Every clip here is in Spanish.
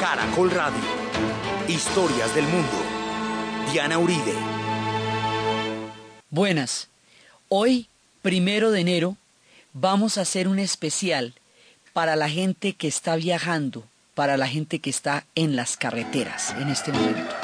Caracol Radio. Historias del mundo. Diana Uribe. Buenas. Hoy, primero de enero, vamos a hacer un especial para la gente que está viajando, para la gente que está en las carreteras en este momento.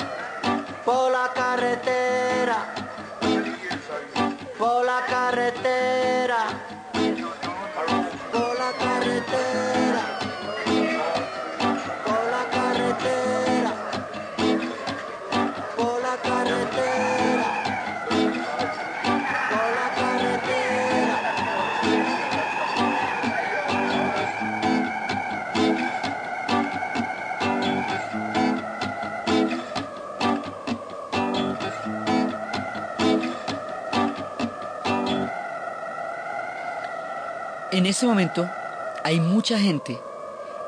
En este momento hay mucha gente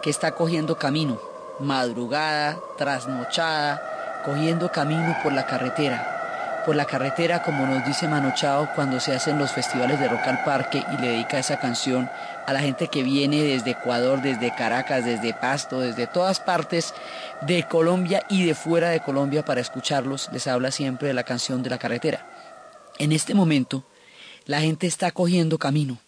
que está cogiendo camino, madrugada, trasnochada, cogiendo camino por la carretera. Por la carretera, como nos dice Manochao cuando se hacen los festivales de Rock al Parque y le dedica esa canción a la gente que viene desde Ecuador, desde Caracas, desde Pasto, desde todas partes de Colombia y de fuera de Colombia para escucharlos, les habla siempre de la canción de la carretera. En este momento, la gente está cogiendo camino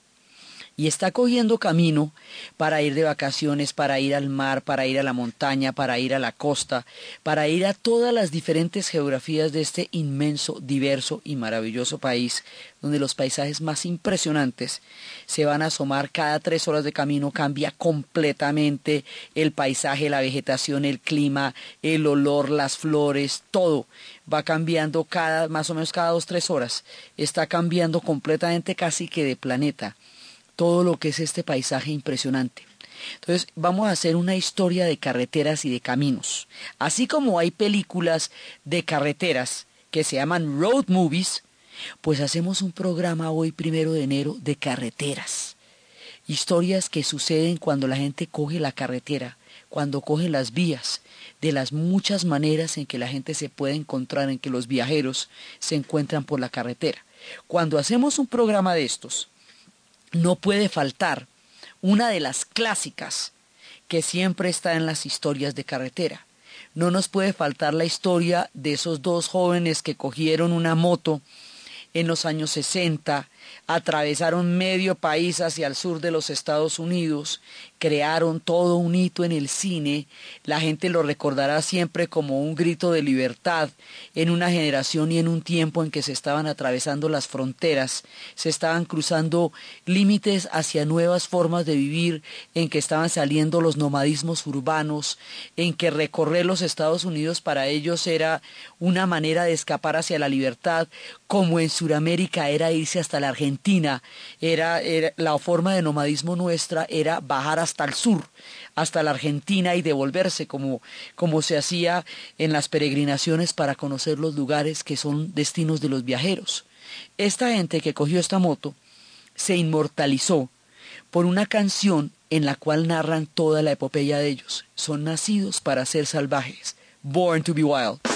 y está cogiendo camino para ir de vacaciones, para ir al mar, para ir a la montaña, para ir a la costa, para ir a todas las diferentes geografías de este inmenso, diverso y maravilloso país, donde los paisajes más impresionantes se van a asomar cada tres horas de camino, cambia completamente el paisaje, la vegetación, el clima, el olor, las flores, todo va cambiando cada, más o menos cada dos, tres horas, está cambiando completamente casi que de planeta todo lo que es este paisaje impresionante. Entonces vamos a hacer una historia de carreteras y de caminos. Así como hay películas de carreteras que se llaman road movies, pues hacemos un programa hoy primero de enero de carreteras. Historias que suceden cuando la gente coge la carretera, cuando coge las vías, de las muchas maneras en que la gente se puede encontrar, en que los viajeros se encuentran por la carretera. Cuando hacemos un programa de estos, no puede faltar una de las clásicas que siempre está en las historias de carretera. No nos puede faltar la historia de esos dos jóvenes que cogieron una moto en los años 60 atravesaron medio país hacia el sur de los Estados Unidos, crearon todo un hito en el cine, la gente lo recordará siempre como un grito de libertad en una generación y en un tiempo en que se estaban atravesando las fronteras, se estaban cruzando límites hacia nuevas formas de vivir, en que estaban saliendo los nomadismos urbanos, en que recorrer los Estados Unidos para ellos era una manera de escapar hacia la libertad, como en Sudamérica era irse hasta la Argentina, era, la forma de nomadismo nuestra era bajar hasta el sur, hasta la Argentina y devolverse como, como se hacía en las peregrinaciones para conocer los lugares que son destinos de los viajeros. Esta gente que cogió esta moto se inmortalizó por una canción en la cual narran toda la epopeya de ellos. Son nacidos para ser salvajes. Born to be wild.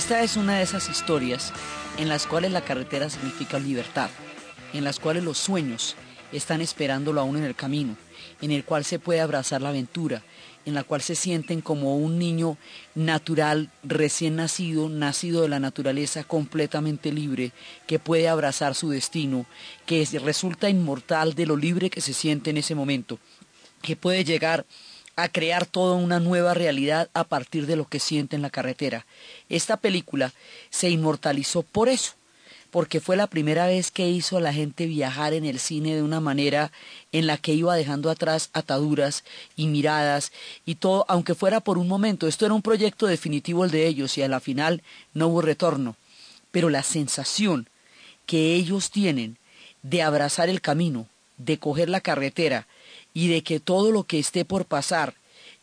Esta es una de esas historias en las cuales la carretera significa libertad, en las cuales los sueños están esperándolo a uno en el camino, en el cual se puede abrazar la aventura, en la cual se sienten como un niño natural, recién nacido, nacido de la naturaleza, completamente libre, que puede abrazar su destino, que es- resulta inmortal de lo libre que se siente en ese momento, que puede llegar a crear toda una nueva realidad a partir de lo que siente en la carretera. Esta película se inmortalizó por eso, porque fue la primera vez que hizo a la gente viajar en el cine de una manera en la que iba dejando atrás ataduras y miradas y todo, aunque fuera por un momento. Esto era un proyecto definitivo el de ellos y a la final no hubo retorno. Pero la sensación que ellos tienen de abrazar el camino, de coger la carretera y de que todo lo que esté por pasar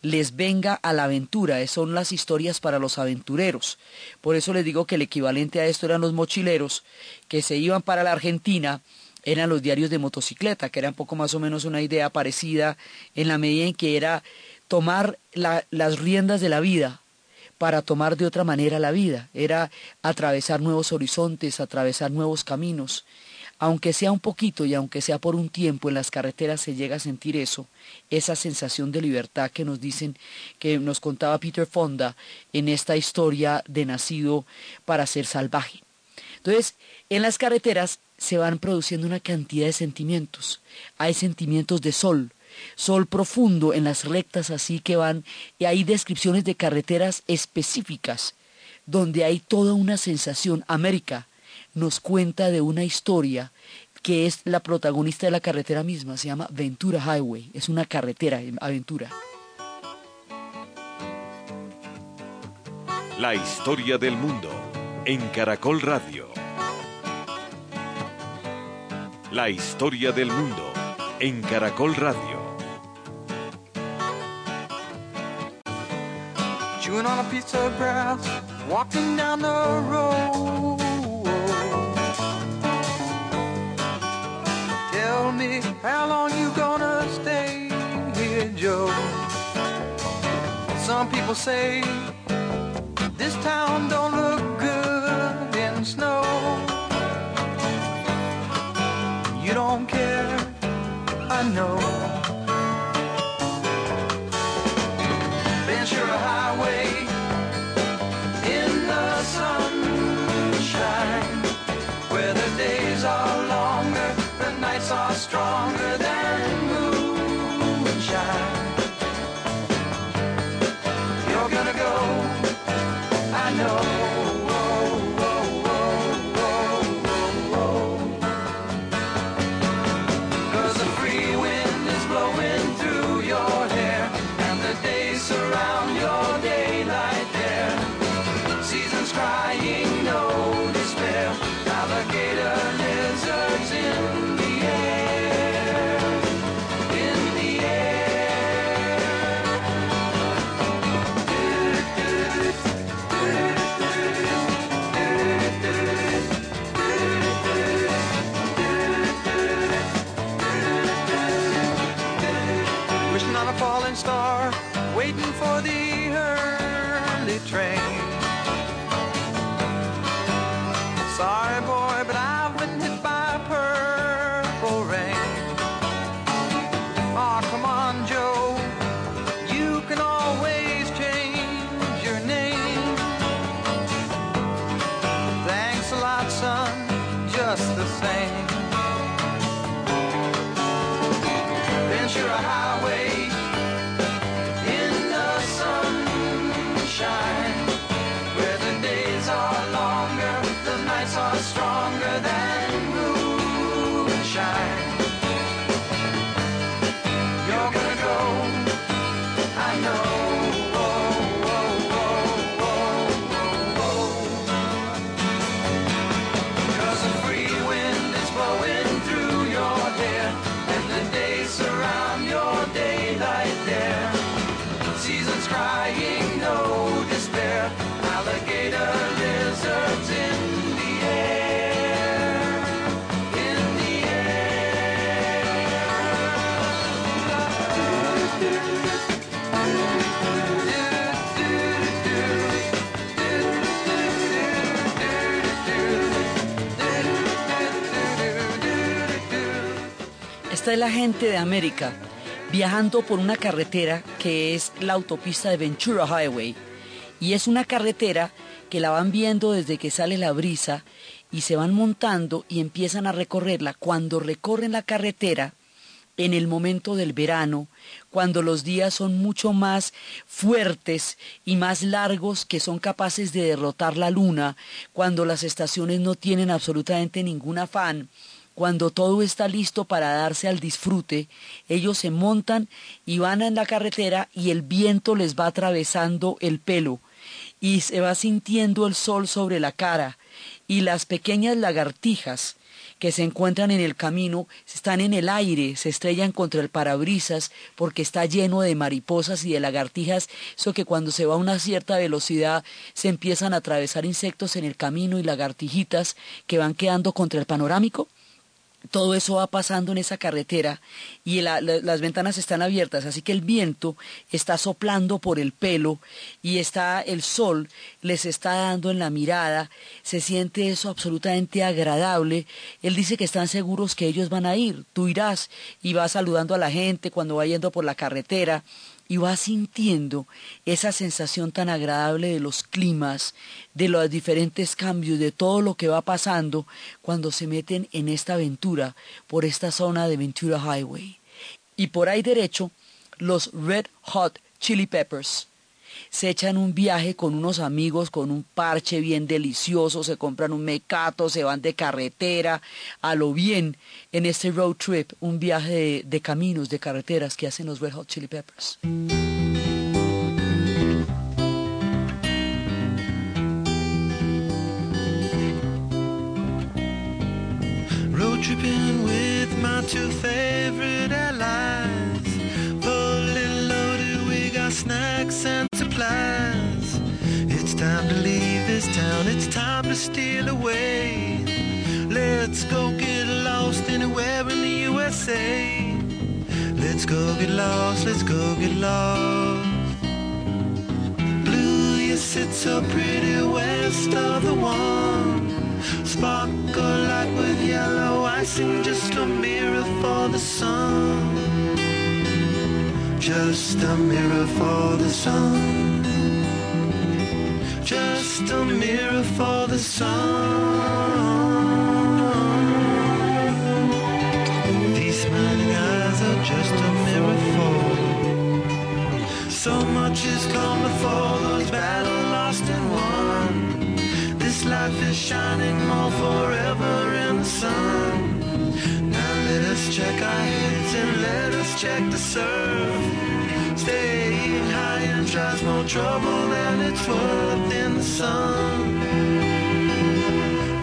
les venga a la aventura, son las historias para los aventureros. Por eso les digo que el equivalente a esto eran los mochileros que se iban para la Argentina, eran los diarios de motocicleta, que era un poco más o menos una idea parecida en la medida en que era tomar la- las riendas de la vida para tomar de otra manera la vida, era atravesar nuevos horizontes, atravesar nuevos caminos. Aunque sea un poquito y aunque sea por un tiempo en las carreteras se llega a sentir eso, esa sensación de libertad que nos dicen, que nos contaba Peter Fonda en esta historia de nacido para ser salvaje. Entonces, en las carreteras se van produciendo una cantidad de sentimientos. Hay sentimientos de sol, sol profundo en las rectas así que van, y hay descripciones de carreteras específicas, donde hay toda una sensación. América nos cuenta de una historia que es la protagonista de la carretera misma, se llama Ventura Highway, es una carretera, aventura. La historia del mundo en Caracol Radio. La historia del mundo en Caracol Radio. Chewing on a piece of grass, walking down the road. Me how long you gonna stay here, Joe? Some people say this town don't look good in snow. You don't care, I know. Esta es la gente de América viajando por una carretera que es la autopista de Ventura Highway. Y es una carretera que la van viendo desde que sale la brisa y se van montando y empiezan a recorrerla. Cuando recorren la carretera, en el momento del verano, cuando los días son mucho más fuertes y más largos que son capaces de derrotar la luna, cuando las estaciones no tienen absolutamente ningún afán, cuando todo está listo para darse al disfrute, ellos se montan y van en la carretera y el viento les va atravesando el pelo y se va sintiendo el sol sobre la cara y las pequeñas lagartijas que se encuentran en el camino están en el aire, se estrellan contra el parabrisas porque está lleno de mariposas y de lagartijas, eso que cuando se va a una cierta velocidad se empiezan a atravesar insectos en el camino y lagartijitas que van quedando contra el panorámico todo eso va pasando en esa carretera y las ventanas están abiertas, así que el viento está soplando por el pelo y está el sol les está dando en la mirada, se siente eso absolutamente agradable. Él dice que están seguros que ellos van a ir, tú irás y vas saludando a la gente cuando va yendo por la carretera y va sintiendo esa sensación tan agradable de los climas, de los diferentes cambios, de todo lo que va pasando cuando se meten en esta aventura por esta zona de Ventura Highway. Y por ahí derecho, los Red Hot Chili Peppers se echan un viaje con unos amigos, con un parche bien delicioso, se compran un mecato, se van de carretera, a lo bien, en este road trip, un viaje de, de caminos, de carreteras que hacen los Red Hot Chili Peppers. Away. Let's go get lost anywhere in the USA. Let's go get lost, let's go get lost. Blue, you sit so pretty west of the one. Sparkle light with yellow icing, just a mirror for the sun. Just a mirror for the sun. Just a mirror for the sun. These smiling eyes are just a mirror for. So much has come before those battle lost and won. This life is shining more forever in the sun. Now let us check our heads and let us check the surf. Staying high more trouble than it's worth in the sun.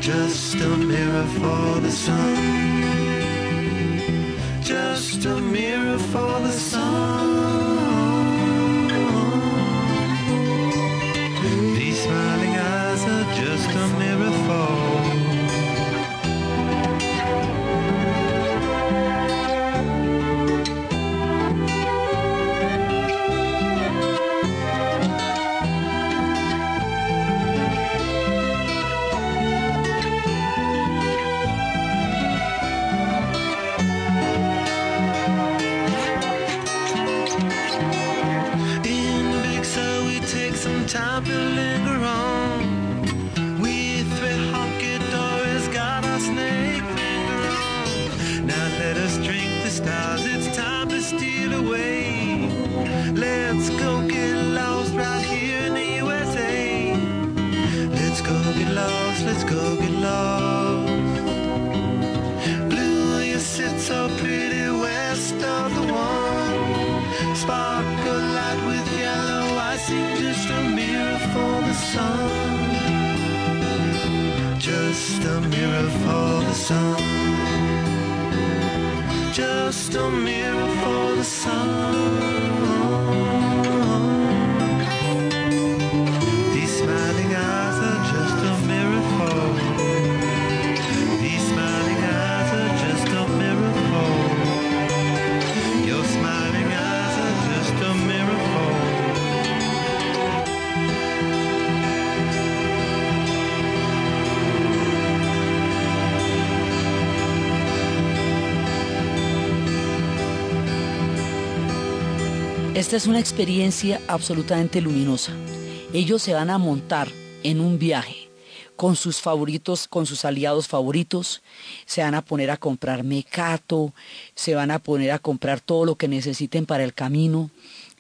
Just a mirror for the sun. Just a mirror for the sun. Esta es una experiencia absolutamente luminosa. Ellos se van a montar en un viaje con sus favoritos, con sus aliados favoritos, se van a poner a comprar mecato, se van a poner a comprar todo lo que necesiten para el camino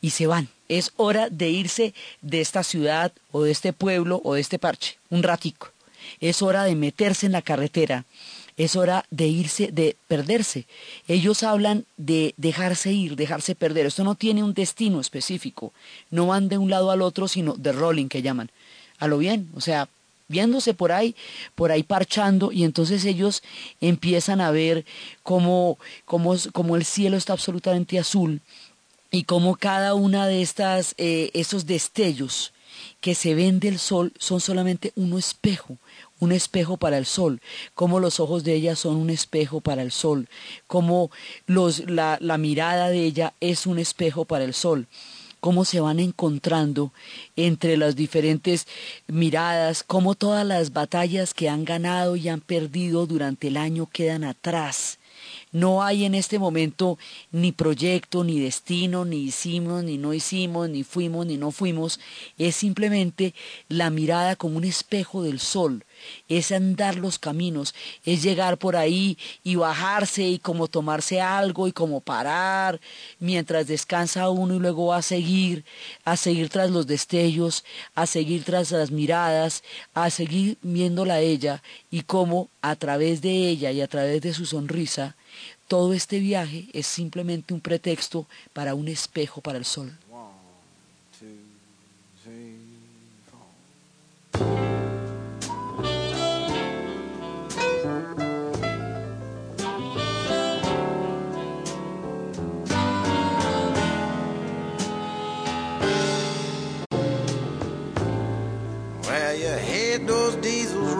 y se van. Es hora de irse de esta ciudad o de este pueblo o de este parche, un ratico. Es hora de meterse en la carretera es hora de irse, de perderse. Ellos hablan de dejarse ir, dejarse perder. Esto no tiene un destino específico. No van de un lado al otro, sino de rolling que llaman. A lo bien, o sea, viéndose por ahí, por ahí parchando, y entonces ellos empiezan a ver cómo, cómo, cómo el cielo está absolutamente azul y cómo cada una de estas, eh, esos destellos que se ven del sol son solamente un espejo, un espejo para el sol, como los ojos de ella son un espejo para el sol, como los, la, la mirada de ella es un espejo para el sol cómo se van encontrando entre las diferentes miradas, cómo todas las batallas que han ganado y han perdido durante el año quedan atrás no hay en este momento ni proyecto, ni destino, ni hicimos, ni no hicimos, ni fuimos, ni no fuimos. Es simplemente la mirada como un espejo del sol. Es andar los caminos, es llegar por ahí y bajarse y como tomarse algo y como parar mientras descansa uno y luego va a seguir, a seguir tras los destellos, a seguir tras las miradas, a seguir viéndola a ella y cómo a través de ella y a través de su sonrisa todo este viaje es simplemente un pretexto para un espejo para el sol.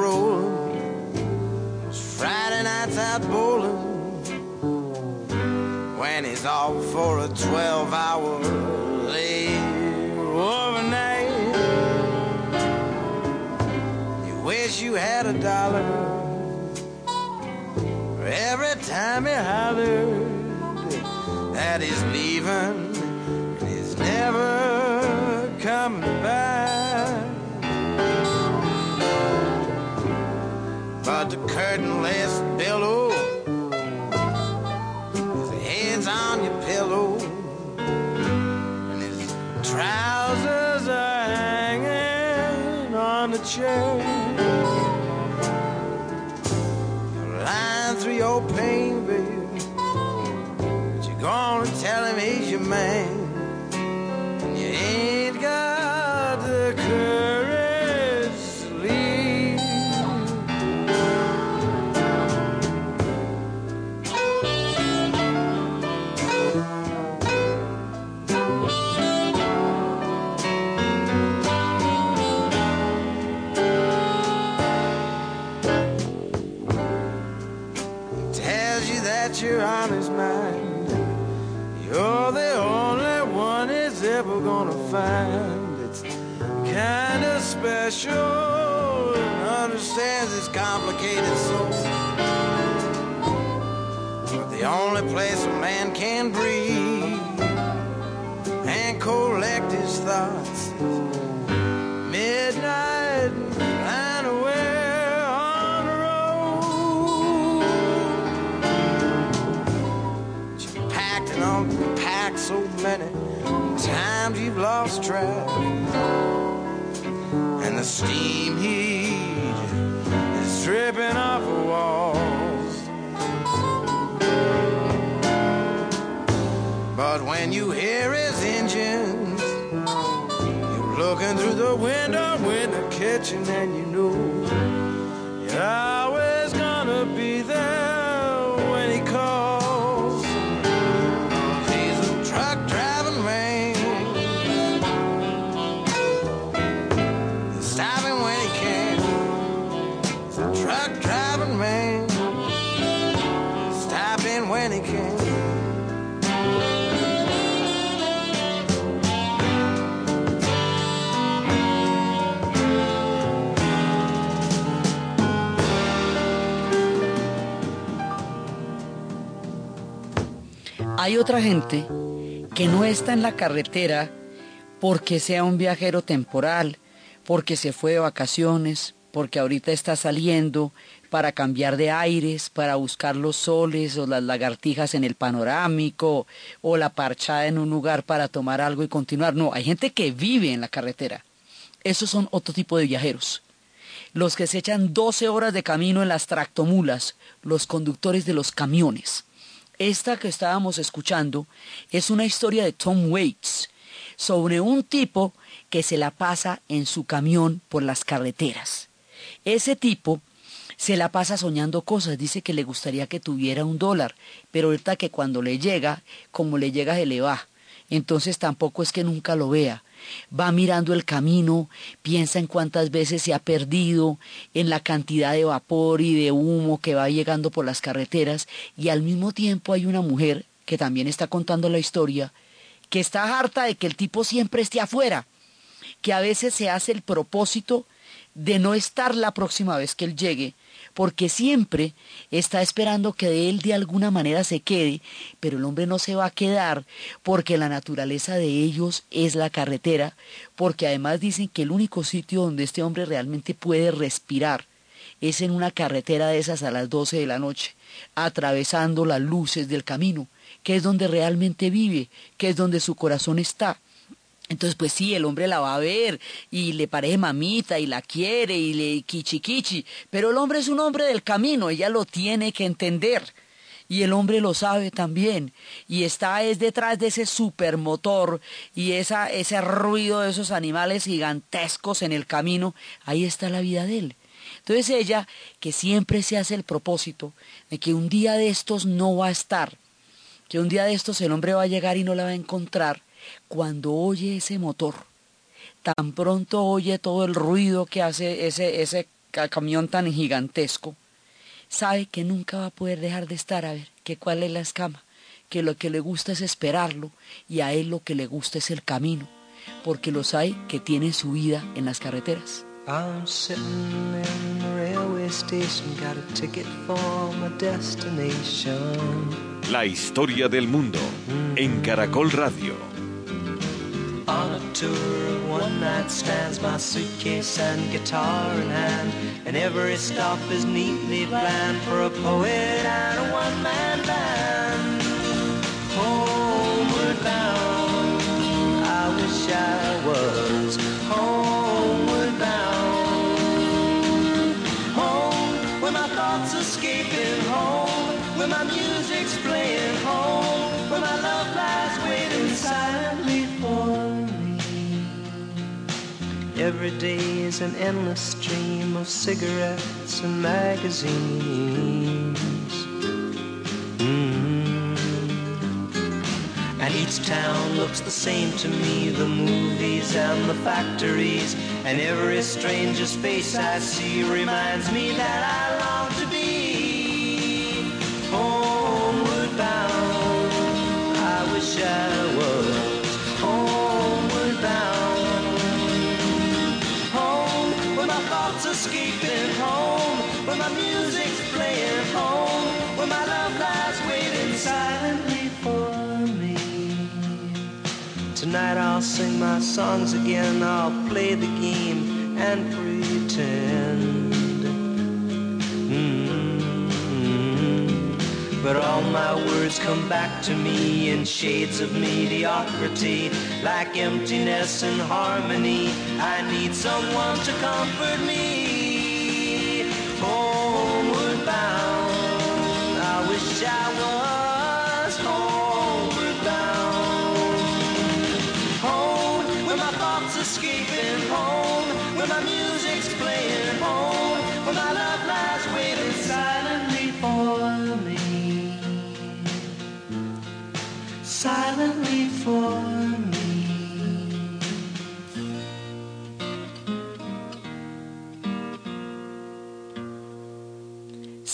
Rolling, Friday nights out bowling. When he's off for a 12 hour late overnight, you wish you had a dollar every time he hollered that he's leaving and he's never coming back. The curtainless billow, his head's on your pillow, and his trousers are hanging on the chair. Lying through your pain, baby, but you're gonna tell him he's your man. Special and understands his complicated soul. But the only place a man can breathe and collect his thoughts midnight and away on the road. You packed and unpacked so many times you've lost track, steam heat is dripping off the walls. But when you hear his engines, you're looking through the window in the kitchen, and you Hay otra gente que no está en la carretera porque sea un viajero temporal, porque se fue de vacaciones, porque ahorita está saliendo para cambiar de aires, para buscar los soles o las lagartijas en el panorámico o la parchada en un lugar para tomar algo y continuar. No, hay gente que vive en la carretera. Esos son otro tipo de viajeros. Los que se echan 12 horas de camino en las tractomulas, los conductores de los camiones. Esta que estábamos escuchando es una historia de Tom Waits sobre un tipo que se la pasa en su camión por las carreteras. Ese tipo se la pasa soñando cosas, dice que le gustaría que tuviera un dólar, pero ahorita que cuando le llega, como le llega se le va. Entonces tampoco es que nunca lo vea. Va mirando el camino, piensa en cuántas veces se ha perdido, en la cantidad de vapor y de humo que va llegando por las carreteras, y al mismo tiempo hay una mujer que también está contando la historia, que está harta de que el tipo siempre esté afuera, que a veces se hace el propósito de no estar la próxima vez que él llegue, porque siempre está esperando que de él de alguna manera se quede, pero el hombre no se va a quedar porque la naturaleza de ellos es la carretera, porque además dicen que el único sitio donde este hombre realmente puede respirar es en una carretera de esas a las doce de la noche, atravesando las luces del camino, que es donde realmente vive, que es donde su corazón está. Entonces, pues sí, el hombre la va a ver y le parece mamita y la quiere y le kichi kichi, pero el hombre es un hombre del camino, ella lo tiene que entender. Y el hombre lo sabe también. Y está es detrás de ese supermotor y esa, ese ruido de esos animales gigantescos en el camino. Ahí está la vida de él. Entonces ella, que siempre se hace el propósito de que un día de estos no va a estar, que un día de estos el hombre va a llegar y no la va a encontrar, cuando oye ese motor, tan pronto oye todo el ruido que hace ese, ese camión tan gigantesco, sabe que nunca va a poder dejar de estar a ver que cuál es la escama, que lo que le gusta es esperarlo y a él lo que le gusta es el camino, porque los hay que tienen su vida en las carreteras. I'm sitting in the railway station, got a ticket for my destination. La historia del mundo en Caracol Radio. On a tour of one night stands, my suitcase and guitar in hand, and every stop is neatly planned for a poet and a one-man band. Homeward bound, I wish I was Every day is an endless stream of cigarettes and magazines. Mm. And each town looks the same to me the movies and the factories. And every stranger's face I see reminds me that I Tonight I'll sing my songs again, I'll play the game and pretend. Mm. But all my words come back to me in shades of mediocrity, like emptiness and harmony. I need someone to comfort me. Homeward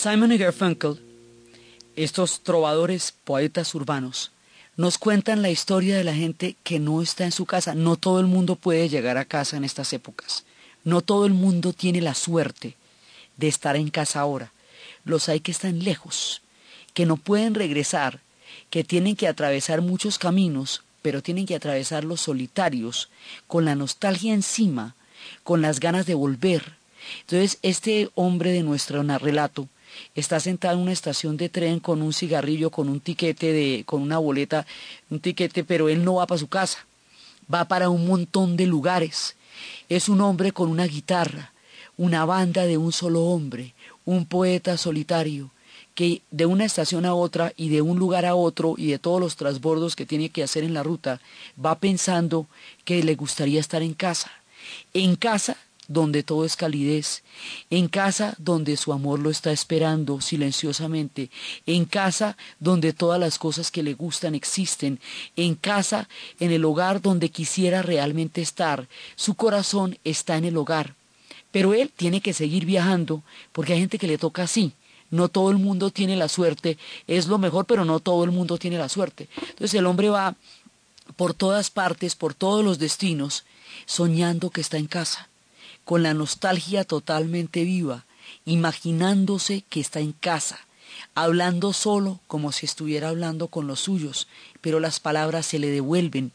Simon y Garfunkel, estos trovadores, poetas urbanos, nos cuentan la historia de la gente que no está en su casa. No todo el mundo puede llegar a casa en estas épocas. No todo el mundo tiene la suerte de estar en casa ahora. Los hay que están lejos, que no pueden regresar, que tienen que atravesar muchos caminos pero tienen que atravesar los solitarios, con la nostalgia encima, con las ganas de volver. Entonces, este hombre de nuestro relato está sentado en una estación de tren con un cigarrillo, con un tiquete de, con una boleta, un tiquete, pero él no va para su casa, va para un montón de lugares. Es un hombre con una guitarra, una banda de un solo hombre, un poeta solitario, que de una estación a otra y de un lugar a otro y de todos los transbordos que tiene que hacer en la ruta, va pensando que le gustaría estar en casa. En casa donde todo es calidez, en casa donde su amor lo está esperando silenciosamente, en casa donde todas las cosas que le gustan existen, en casa, en el hogar donde quisiera realmente estar, su corazón está en el hogar. Pero él tiene que seguir viajando porque hay gente que le toca así. No todo el mundo tiene la suerte, es lo mejor, pero no todo el mundo tiene la suerte. Entonces el hombre va por todas partes, por todos los destinos, soñando que está en casa con la nostalgia totalmente viva, imaginándose que está en casa, hablando solo como si estuviera hablando con los suyos, pero las palabras se le devuelven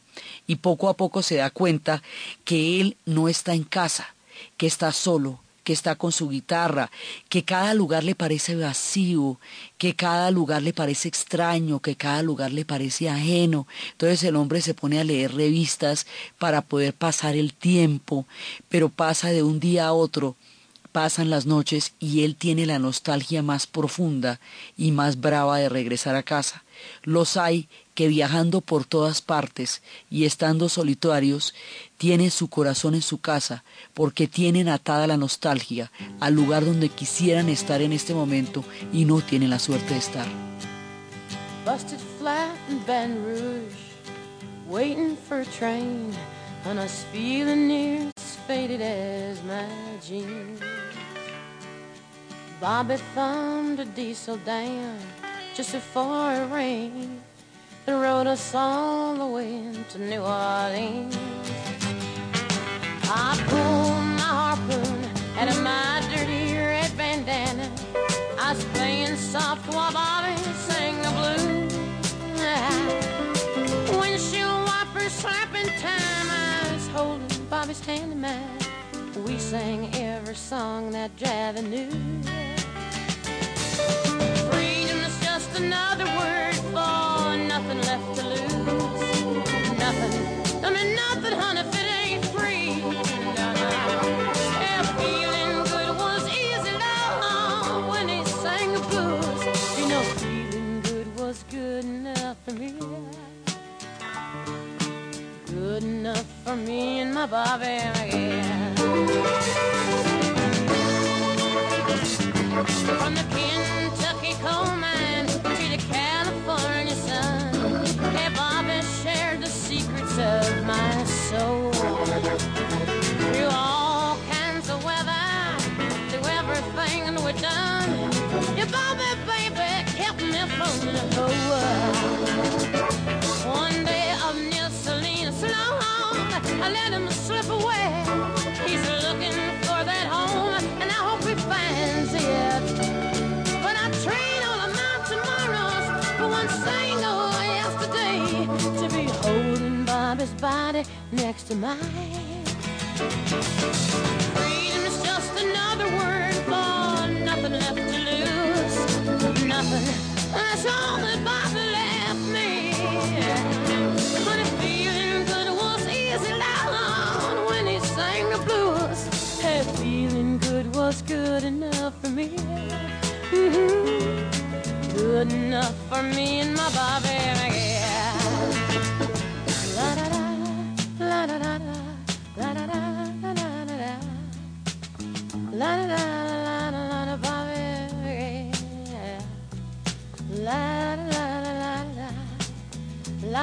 y poco a poco se da cuenta que él no está en casa, que está solo, que está con su guitarra, que cada lugar le parece vacío, que cada lugar le parece extraño, que cada lugar le parece ajeno. Entonces el hombre se pone a leer revistas para poder pasar el tiempo, pero pasa de un día a otro pasan las noches y él tiene la nostalgia más profunda y más brava de regresar a casa. Los hay que viajando por todas partes y estando solitarios, tienen su corazón en su casa porque tienen atada la nostalgia al lugar donde quisieran estar en este momento y no tienen la suerte de estar. Bobby thumbed a diesel down just before it rained and rode us all the way to New Orleans. I pulled my harpoon out of my dirty red bandana. I was playing soft while Bobby sang the blues. Windshield wipers slapping time. I was holding Bobby's hand in mine. Sang every song that Javi knew. Freedom is just another word for nothing left to lose. Nothing, don't mean nothing, honey, if it ain't free. No, no. Yeah, feeling good was easy, love, when he sang the blues. You know, feeling good was good enough for me. Good enough for me and my Bobby, yeah. From the Kentucky mine. Freedom is just another word for nothing left to lose. Nothing. That's all that Bobby left me. But if feeling good was easy loud when he sang the blues, hey, feeling good was good enough for me. Mm-hmm. Good enough for me and my Bobby.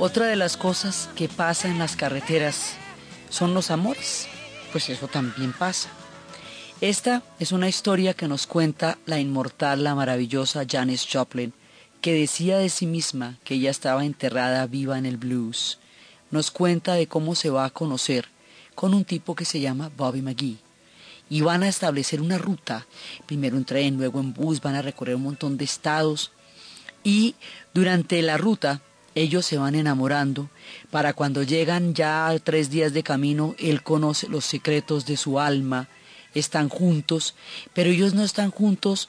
Otra de las cosas que pasa en las carreteras son los amores. Pues eso también pasa. Esta es una historia que nos cuenta la inmortal, la maravillosa Janis Joplin, que decía de sí misma que ella estaba enterrada viva en el blues. Nos cuenta de cómo se va a conocer con un tipo que se llama Bobby McGee. Y van a establecer una ruta, primero en tren, luego en bus, van a recorrer un montón de estados. Y durante la ruta ellos se van enamorando para cuando llegan ya a tres días de camino, él conoce los secretos de su alma, están juntos, pero ellos no están juntos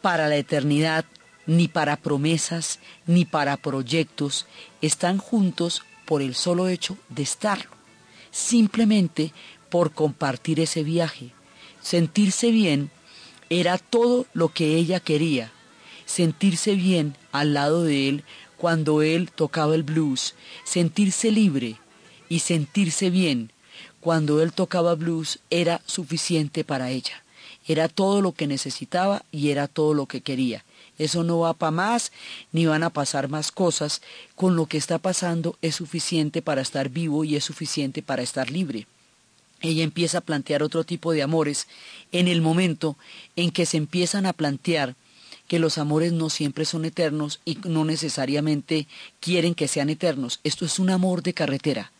para la eternidad, ni para promesas, ni para proyectos, están juntos por el solo hecho de estarlo, simplemente por compartir ese viaje. Sentirse bien era todo lo que ella quería, sentirse bien al lado de él cuando él tocaba el blues, sentirse libre y sentirse bien cuando él tocaba blues era suficiente para ella. Era todo lo que necesitaba y era todo lo que quería. Eso no va para más, ni van a pasar más cosas. Con lo que está pasando es suficiente para estar vivo y es suficiente para estar libre. Ella empieza a plantear otro tipo de amores en el momento en que se empiezan a plantear que los amores no siempre son eternos y no necesariamente quieren que sean eternos. Esto es un amor de carretera,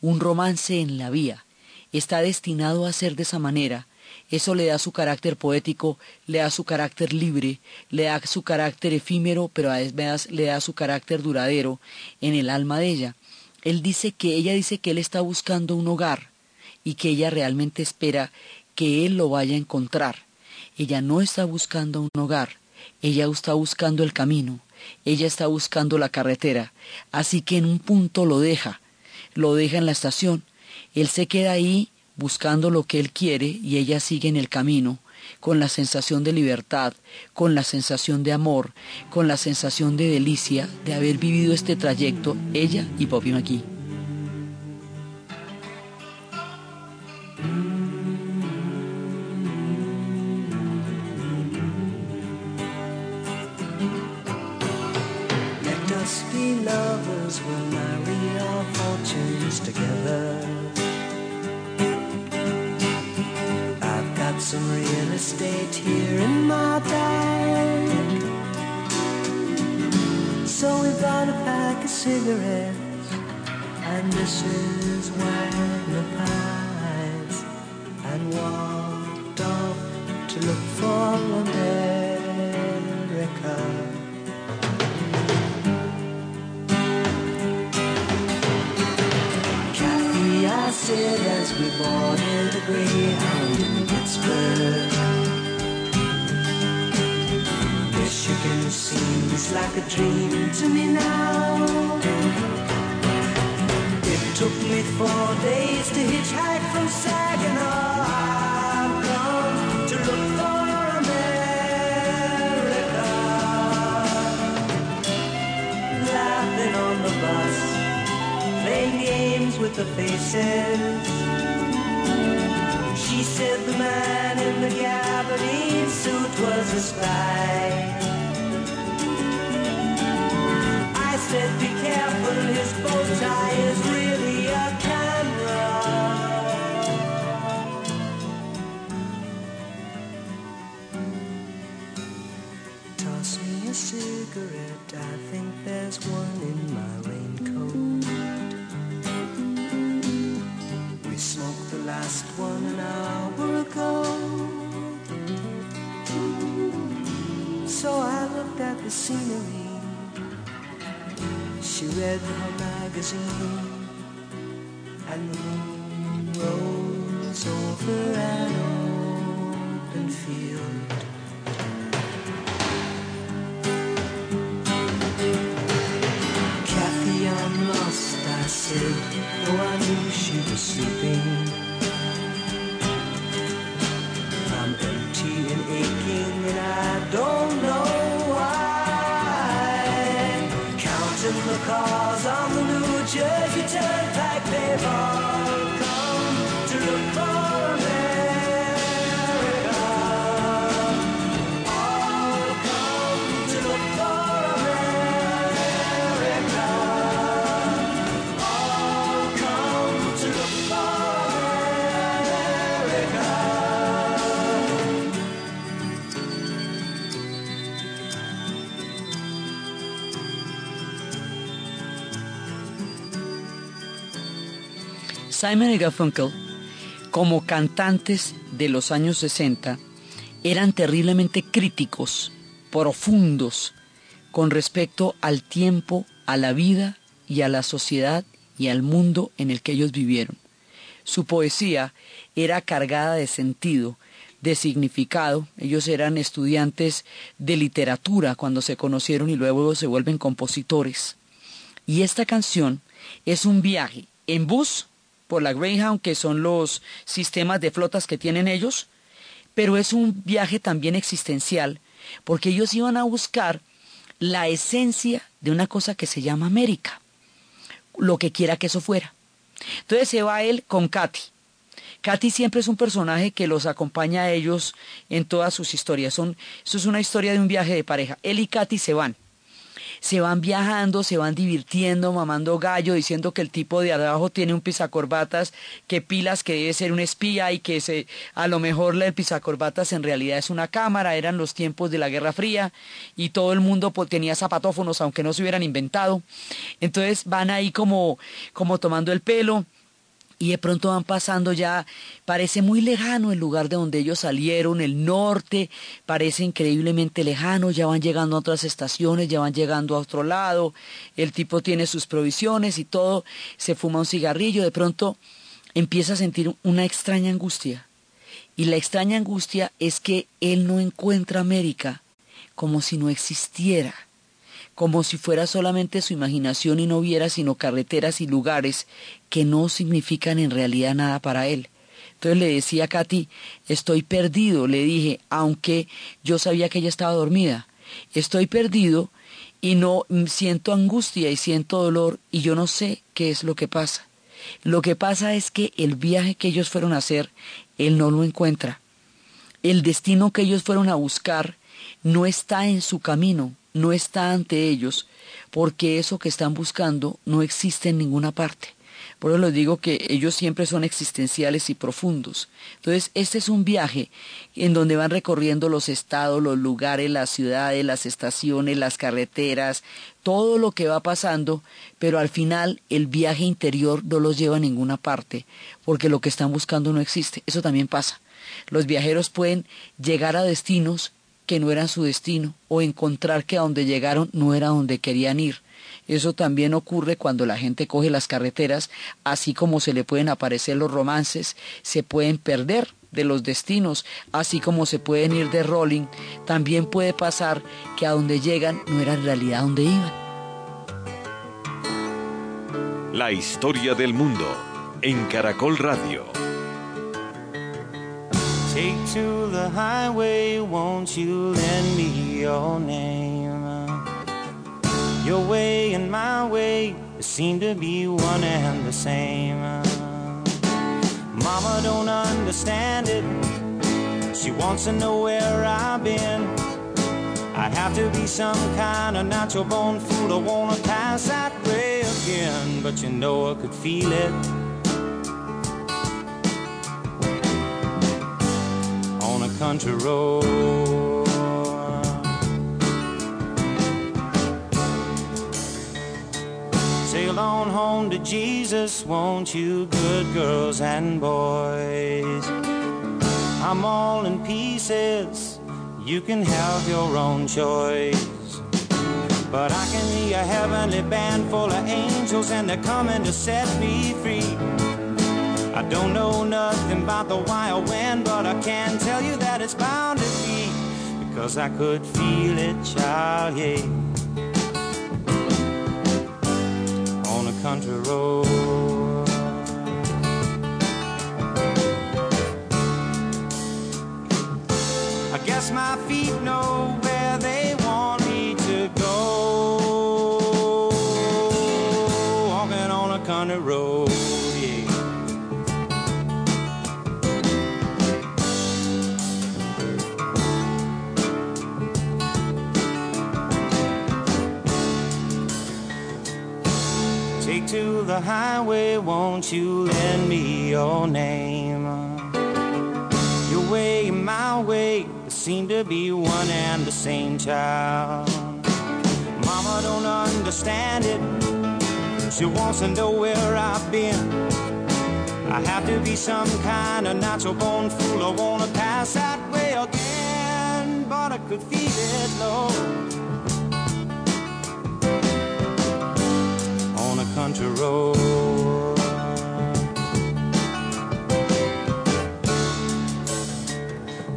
un romance en la vía. Está destinado a ser de esa manera. Eso le da su carácter poético, le da su carácter libre, le da su carácter efímero, pero además le da su carácter duradero en el alma de ella. Él dice que ella dice que él está buscando un hogar y que ella realmente espera que él lo vaya a encontrar. Ella no está buscando un hogar, ella está buscando el camino, ella está buscando la carretera, así que en un punto lo deja, lo deja en la estación, él se queda ahí buscando lo que él quiere y ella sigue en el camino, con la sensación de libertad, con la sensación de amor, con la sensación de delicia de haber vivido este trayecto, ella y McGee. Lovers, we'll marry our fortunes together. I've got some real estate here in my bag. So we bought a pack of cigarettes, and is Wagner pies, and walked off to look for America. Said as we boarded the Greyhound in Pittsburgh. Michigan seems like a dream to me now. It took me four days to hitchhike from Saginaw. Games with the faces. She said the man in the gabardine suit was a spy. I said, be careful, his bow tie is really a camera. Toss me a cigarette, I think So I looked at the scenery. She read her magazine, and the moon rose over an open field. Counting the cars on the New Jersey Turnpike, they've all come to look for America. Simon y Garfunkel, como cantantes de los años 60, eran terriblemente críticos, profundos, con respecto al tiempo, a la vida y a la sociedad y al mundo en el que ellos vivieron. Su poesía era cargada de sentido, de significado. Ellos eran estudiantes de literatura cuando se conocieron y luego se vuelven compositores. Y esta canción es un viaje en bus por la Greyhound, que son los sistemas de flotas que tienen ellos, pero es un viaje también existencial, porque ellos iban a buscar la esencia de una cosa que se llama América, lo que quiera que eso fuera. Entonces se va él con Katy. Katy siempre es un personaje que los acompaña a ellos en todas sus historias. Son, es una historia de un viaje de pareja. Él y Katy se van se van viajando, se van divirtiendo, mamando gallo, diciendo que el tipo de abajo tiene un pisacorbatas, que pilas que debe ser un espía y que se, a lo mejor el pisacorbatas en realidad es una cámara, eran los tiempos de la Guerra Fría y todo el mundo pues, tenía zapatófonos aunque no se hubieran inventado. Entonces van ahí como, como tomando el pelo y de pronto van pasando ya, parece muy lejano el lugar de donde ellos salieron, el norte, parece increíblemente lejano, ya van llegando a otras estaciones, ya van llegando a otro lado, el tipo tiene sus provisiones y todo, se fuma un cigarrillo, de pronto empieza a sentir una extraña angustia. Y la extraña angustia es que él no encuentra América como si no existiera como si fuera solamente su imaginación y no viera sino carreteras y lugares que no significan en realidad nada para él. Entonces le decía a Katy, estoy perdido, le dije, aunque yo sabía que ella estaba dormida, estoy perdido y no siento angustia y siento dolor y yo no sé qué es lo que pasa. Lo que pasa es que el viaje que ellos fueron a hacer, él no lo encuentra. El destino que ellos fueron a buscar no está en su camino, no está ante ellos, porque eso que están buscando no existe en ninguna parte. Por eso les digo que ellos siempre son existenciales y profundos. Entonces, este es un viaje en donde van recorriendo los estados, los lugares, las ciudades, las estaciones, las carreteras, todo lo que va pasando, pero al final el viaje interior no los lleva a ninguna parte, porque lo que están buscando no existe. Eso también pasa. Los viajeros pueden llegar a destinos que no eran su destino o encontrar que a donde llegaron no era donde querían ir. Eso también ocurre cuando la gente coge las carreteras, así como se le pueden aparecer los romances, se pueden perder de los destinos, así como se pueden ir de rolling, también puede pasar que a donde llegan no era en realidad donde iban. La historia del mundo en Caracol Radio. Take to the highway, won't you lend me your name? Your way and my way seem to be one and the same. Mama don't understand it. She wants to know where I've been. I'd have to be some kind of natural born fool. to wanna pass that way again, but you know I could feel it. Country road. Sail on home to Jesus, won't you, good girls and boys? I'm all in pieces, you can have your own choice. But I can hear a heavenly band full of angels, and they're coming to set me free. I don't know nothing about the wild wind, but I can tell you that it's bound to be because I could feel it, child, yeah. On a country road. I guess my feet know highway, won't you lend me your name? Your way, my way, seem to be one and the same child. Mama don't understand it. She wants to know where I've been. I have to be some kind of natural born fool. I wanna pass that way again, but I could feel it low. Country road.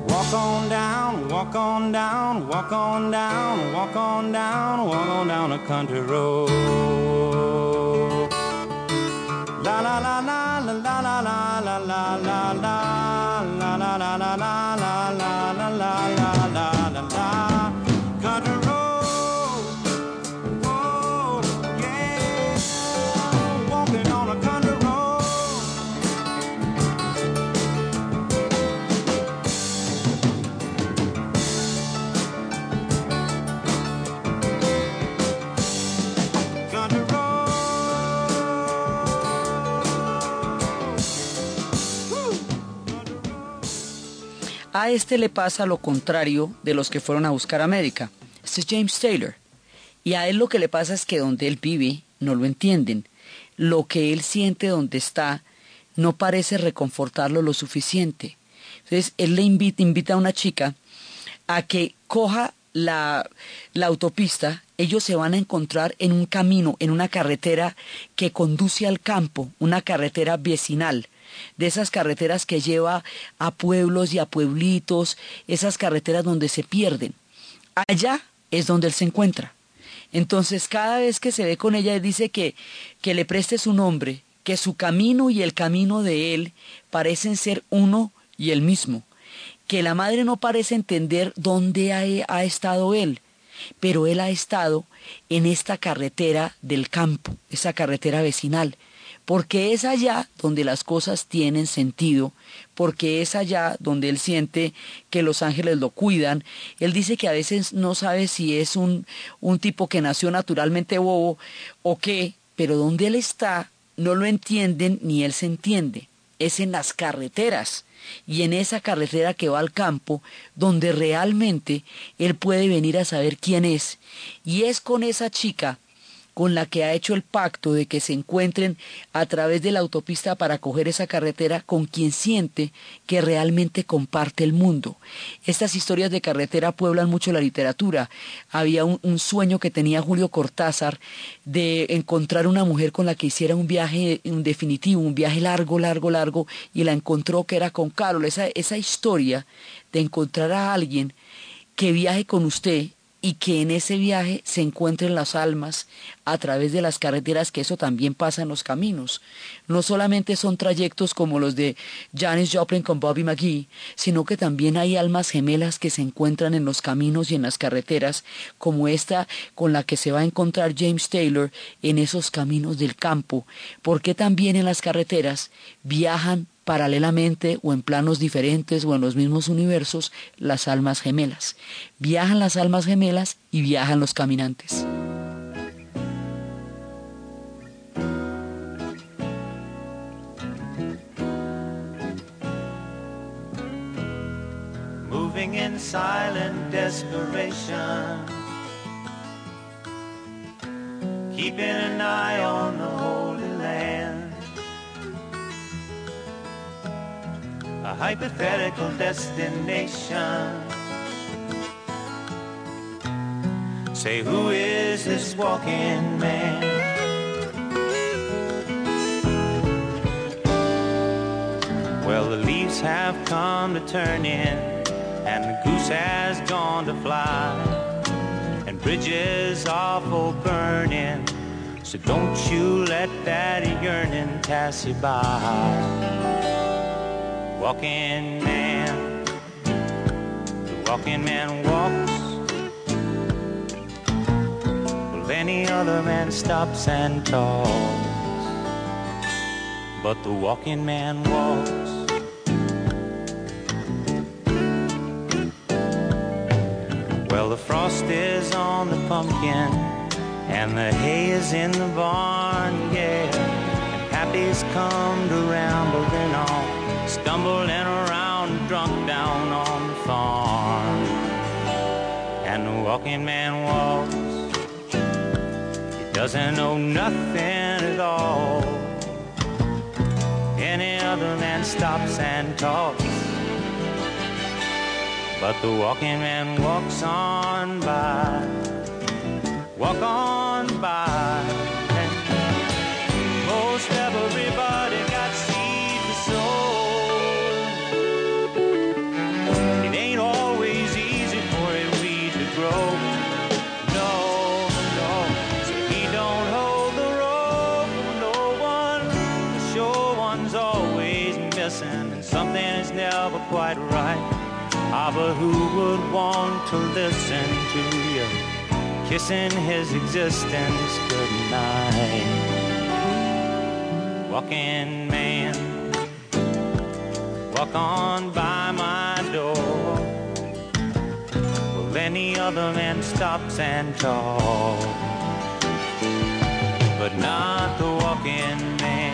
Walk on down, walk on down, walk on down, walk on down, walk on down a country road. La la la la la la la la la la la la la la la la la la la A este le pasa lo contrario de los que fueron a buscar América. Este es James Taylor. Y a él lo que le pasa es que donde él vive no lo entienden. Lo que él siente donde está no parece reconfortarlo lo suficiente. Entonces él le invita, a una chica a que coja la autopista, ellos se van a encontrar en un camino, en una carretera que conduce al campo, una carretera vecinal, de esas carreteras que lleva a pueblos y a pueblitos, esas carreteras donde se pierden. Allá es donde él se encuentra. Entonces cada vez que se ve con ella, él dice que, que le preste su nombre, que su camino y el camino de él parecen ser uno y el mismo, que la madre no parece entender dónde ha, ha estado él, pero él ha estado en esta carretera del campo, esa carretera vecinal, porque es allá donde las cosas tienen sentido, porque es allá donde él siente que los ángeles lo cuidan. Él dice que a veces no sabe si es un, un tipo que nació naturalmente bobo o qué, pero donde él está no lo entienden ni él se entiende. Es en las carreteras y en esa carretera que va al campo donde realmente él puede venir a saber quién es. Y es con esa chica con la que ha hecho el pacto de que se encuentren a través de la autopista para coger esa carretera con quien siente que realmente comparte el mundo. Estas historias de carretera pueblan mucho la literatura. Había un, sueño que tenía Julio Cortázar de encontrar una mujer con la que hiciera un viaje un definitivo, un viaje largo, largo, largo, y la encontró que era con Carol. Esa, esa historia de encontrar a alguien que viaje con usted y que en ese viaje se encuentren las almas a través de las carreteras, que eso también pasa en los caminos. No solamente son trayectos como los de Janis Joplin con Bobby McGee, sino que también hay almas gemelas que se encuentran en los caminos y en las carreteras, como esta con la que se va a encontrar James Taylor en esos caminos del campo, porque también en las carreteras viajan paralelamente o en planos diferentes o en los mismos universos las almas gemelas. Viajan las almas gemelas y viajan los caminantes. moving in silent desperation, keeping an eye on the A hypothetical destination. Say, who is this walking man? Well, the leaves have come to turn in, and the goose has gone to fly, and bridges are for burning. So don't you let that yearning pass you by. Walking man, the walking man walks. Well, any other man stops and talks but the walking man walks. Well, the frost is on the pumpkin, and the hay is in the barn, yeah. And Pappy's come to rambling on, stumbling around, drunk down on the farm. And the walking man walks, he doesn't know nothing at all any other man stops and talks. But the walking man walks on by, walk on Who would want to listen to you kissing his existence goodnight? Walking man, walk on by my door. Well, any other man stops and talks, but not the walking man.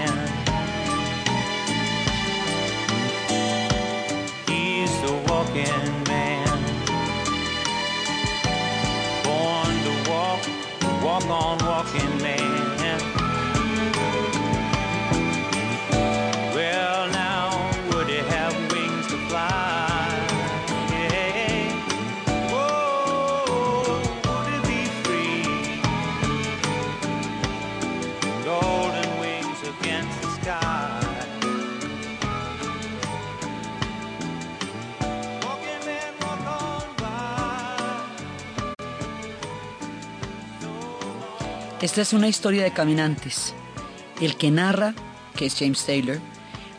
On walking man. Esta es una historia de caminantes. El que narra, que es James Taylor,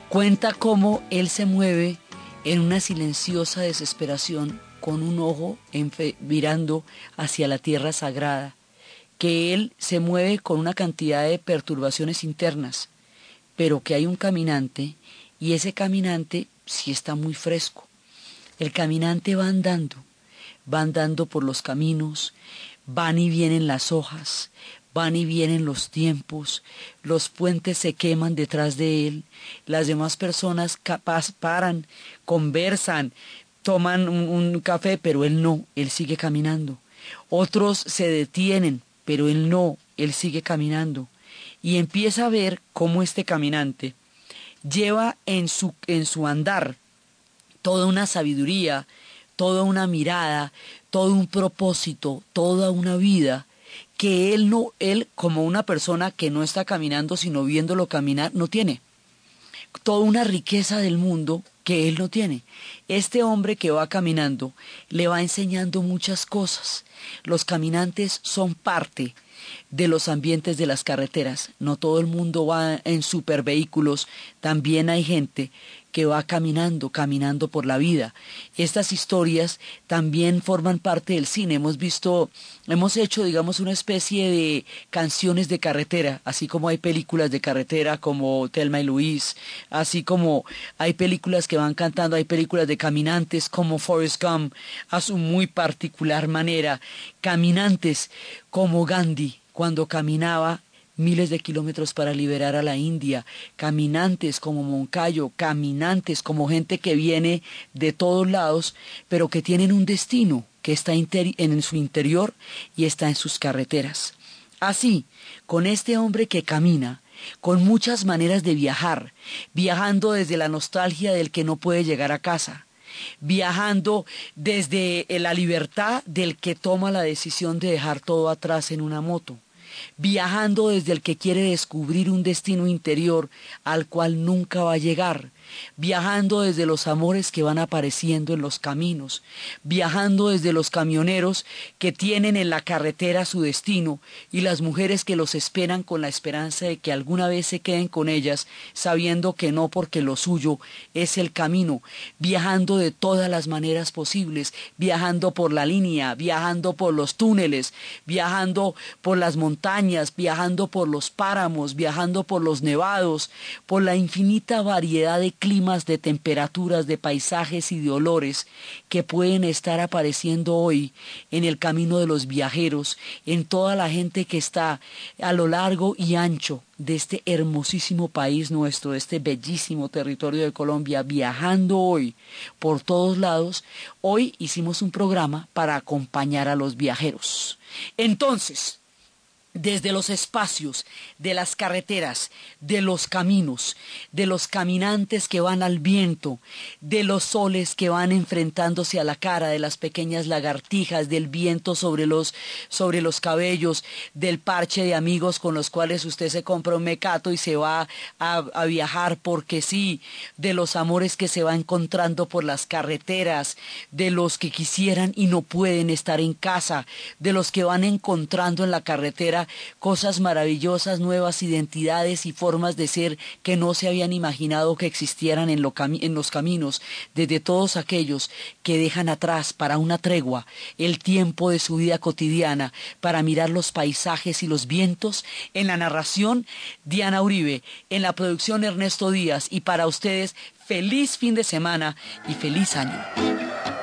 cuenta cómo él se mueve en una silenciosa desesperación con un ojo mirando hacia la tierra sagrada, que él se mueve con una cantidad de perturbaciones internas, pero que hay un caminante y ese caminante sí está muy fresco. El caminante va andando, va andando por los caminos, van y vienen las hojas, van y vienen los tiempos, los puentes se queman detrás de él, las demás personas capaz paran, conversan, toman un, café, pero él no, él sigue caminando. Otros se detienen, pero él no, él sigue caminando. Y empieza a ver cómo este caminante lleva en su, en su andar toda una sabiduría, toda una mirada, todo un propósito, toda una vida que él no, él como una persona que no está caminando sino viéndolo caminar, no tiene. Toda una riqueza del mundo que él no tiene. Este hombre que va caminando le va enseñando muchas cosas. Los caminantes son parte de los ambientes de las carreteras. No todo el mundo va en supervehículos, también hay gente que va caminando, caminando por la vida. Estas historias también forman parte del cine. Hemos visto, hemos hecho, digamos, una especie de canciones de carretera, así como hay películas de carretera como Telma y Luis, así como hay películas que van cantando, hay películas de caminantes como Forrest Gump, a su muy particular manera, caminantes como Gandhi, cuando caminaba miles de kilómetros para liberar a la India, caminantes como Moncayo, caminantes como gente que viene de todos lados, pero que tienen un destino que está en su interior y está en sus carreteras. Así, con este hombre que camina, con muchas maneras de viajar, viajando desde la nostalgia del que no puede llegar a casa, viajando desde la libertad del que toma la decisión de dejar todo atrás en una moto, viajando desde el que quiere descubrir un destino interior al cual nunca va a llegar, viajando desde los amores que van apareciendo en los caminos, viajando desde los camioneros que tienen en la carretera su destino y las mujeres que los esperan con la esperanza de que alguna vez se queden con ellas, sabiendo que no porque lo suyo es el camino, viajando de todas las maneras posibles, viajando por la línea, viajando por los túneles, viajando por las montañas, viajando por los páramos, viajando por los nevados, por la infinita variedad de climas, de temperaturas, de paisajes y de olores que pueden estar apareciendo hoy en el camino de los viajeros, en toda la gente que está a lo largo y ancho de este hermosísimo país nuestro, de este bellísimo territorio de Colombia, viajando hoy por todos lados, hoy hicimos un programa para acompañar a los viajeros. Entonces, desde los espacios, de las carreteras, de los caminos, de los caminantes que van al viento, de los soles que van enfrentándose a la cara, de las pequeñas lagartijas, del viento sobre los, sobre los cabellos, del parche de amigos con los cuales usted se compra un mecato y se va a, a viajar porque sí, de los amores que se va encontrando por las carreteras, de los que quisieran y no pueden estar en casa, de los que van encontrando en la carretera cosas maravillosas, nuevas identidades y formas de ser que no se habían imaginado que existieran en, los caminos, desde todos aquellos que dejan atrás para una tregua el tiempo de su vida cotidiana para mirar los paisajes y los vientos. En la narración, Diana Uribe, en la producción Ernesto Díaz y para ustedes, feliz fin de semana y feliz año.